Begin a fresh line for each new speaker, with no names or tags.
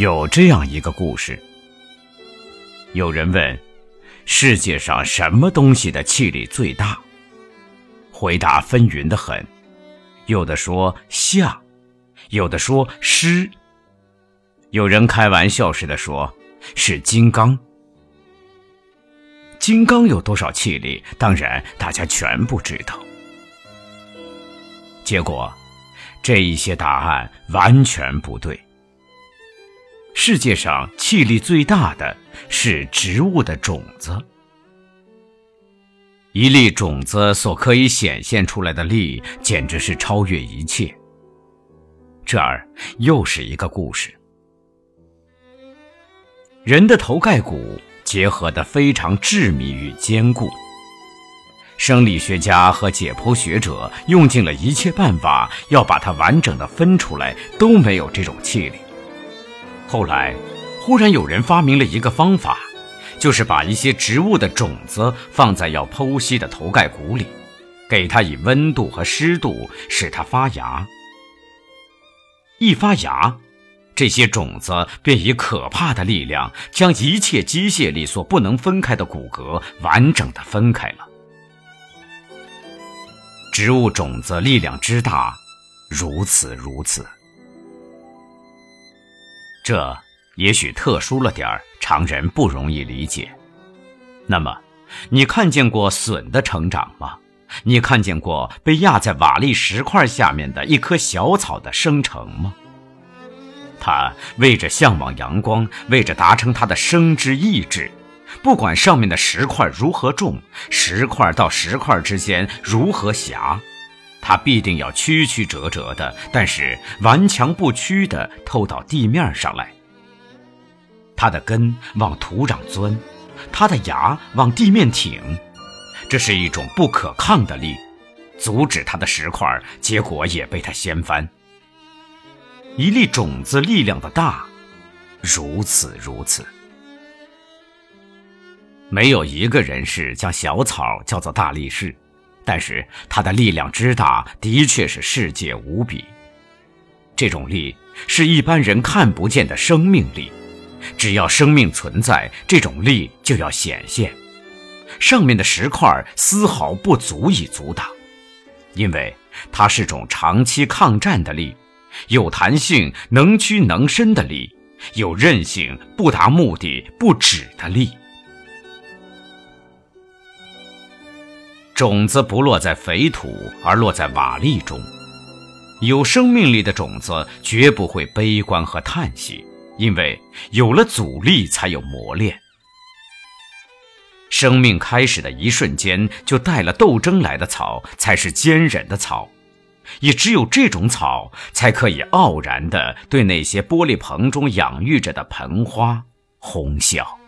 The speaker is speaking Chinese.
有这样一个故事：有人问，世界上什么东西的气力最大？回答纷纭的很，有的说象，有的说狮，有人开玩笑似的说是金刚。金刚有多少气力？当然，大家全不知道。结果，这一些答案完全不对。世界上气力最大的是植物的种子，一粒种子所可以显现出来的力，简直是超越一切。这儿又是一个故事：人的头盖骨结合的非常致密与坚固，生理学家和解剖学者用尽了一切办法，要把它完整的分出来，都没有这种气力。后来，忽然有人发明了一个方法，就是把一些植物的种子放在要剖析的头盖骨里，给它以温度和湿度，使它发芽。一发芽，这些种子便以可怕的力量，将一切机械力所不能分开的骨骼完整的分开了。植物种子力量之大，如此如此。这也许特殊了点儿，常人不容易理解。那么，你看见过笋的成长吗？你看见过被压在瓦砾石块下面的一棵小草的生成吗？它为着向往阳光，为着达成它的生之意志，不管上面的石块如何重，石块到石块之间如何狭。它必定要曲曲折折的，但是顽强不屈地透到地面上来。它的根往土壤钻，它的芽往地面挺，这是一种不可抗的力，阻止它的石块，结果也被它掀翻。一粒种子力量的大，如此如此。没有一个人士将小草叫做大力士。但是它的力量之大，的确是世界无比。这种力是一般人看不见的生命力，只要生命存在，这种力就要显现。上面的石块丝毫不足以阻挡，因为它是种长期抗战的力，有弹性、能屈能伸的力，有韧性、不达目的不止的力。种子不落在肥土，而落在瓦砾中。有生命力的种子绝不会悲观和叹息，因为有了阻力，才有磨练。生命开始的一瞬间就带了斗争来的草，才是坚韧的草。也只有这种草，才可以傲然地对那些玻璃棚中养育着的盆花哄笑。